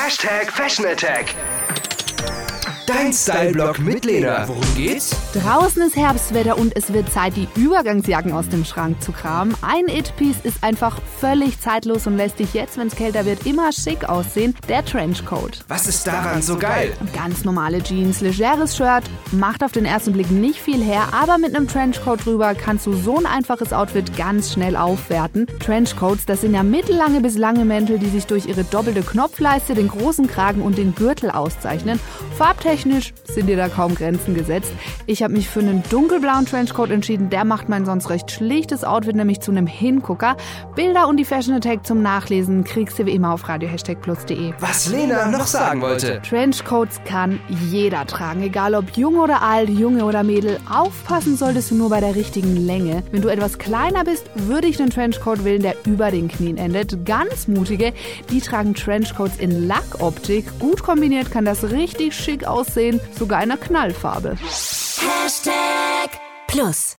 Hashtag Fashion Attack. Dein Style-Blog mit Lena. Worum geht's? Draußen ist Herbstwetter und es wird Zeit, die Übergangsjacken aus dem Schrank zu kramen. Ein It-Piece ist einfach völlig zeitlos und lässt dich jetzt, wenn es kälter wird, immer schick aussehen. Der Trenchcoat. Was ist daran so geil? Ganz normale Jeans, legeres Shirt, macht auf den ersten Blick nicht viel her, aber mit einem Trenchcoat drüber kannst du so ein einfaches Outfit ganz schnell aufwerten. Trenchcoats, das sind ja mittellange bis lange Mäntel, die sich durch ihre doppelte Knopfleiste, den großen Kragen und den Gürtel auszeichnen. Farbtechnisch sind dir da kaum Grenzen gesetzt. Ich habe mich für einen dunkelblauen Trenchcoat entschieden. Der macht mein sonst recht schlichtes Outfit nämlich zu einem Hingucker. Bilder und die Fashion Attack zum Nachlesen kriegst du wie immer auf radio-plus.de. Was Lena noch sagen wollte. Trenchcoats kann jeder tragen, egal ob jung oder alt, Junge oder Mädel. Aufpassen solltest du nur bei der richtigen Länge. Wenn du etwas kleiner bist, würde ich einen Trenchcoat wählen, der über den Knien endet. Ganz mutige, die tragen Trenchcoats in Lackoptik. Gut kombiniert kann das richtig schick aussehen, sogar in einer Knallfarbe. Hashtag Plus.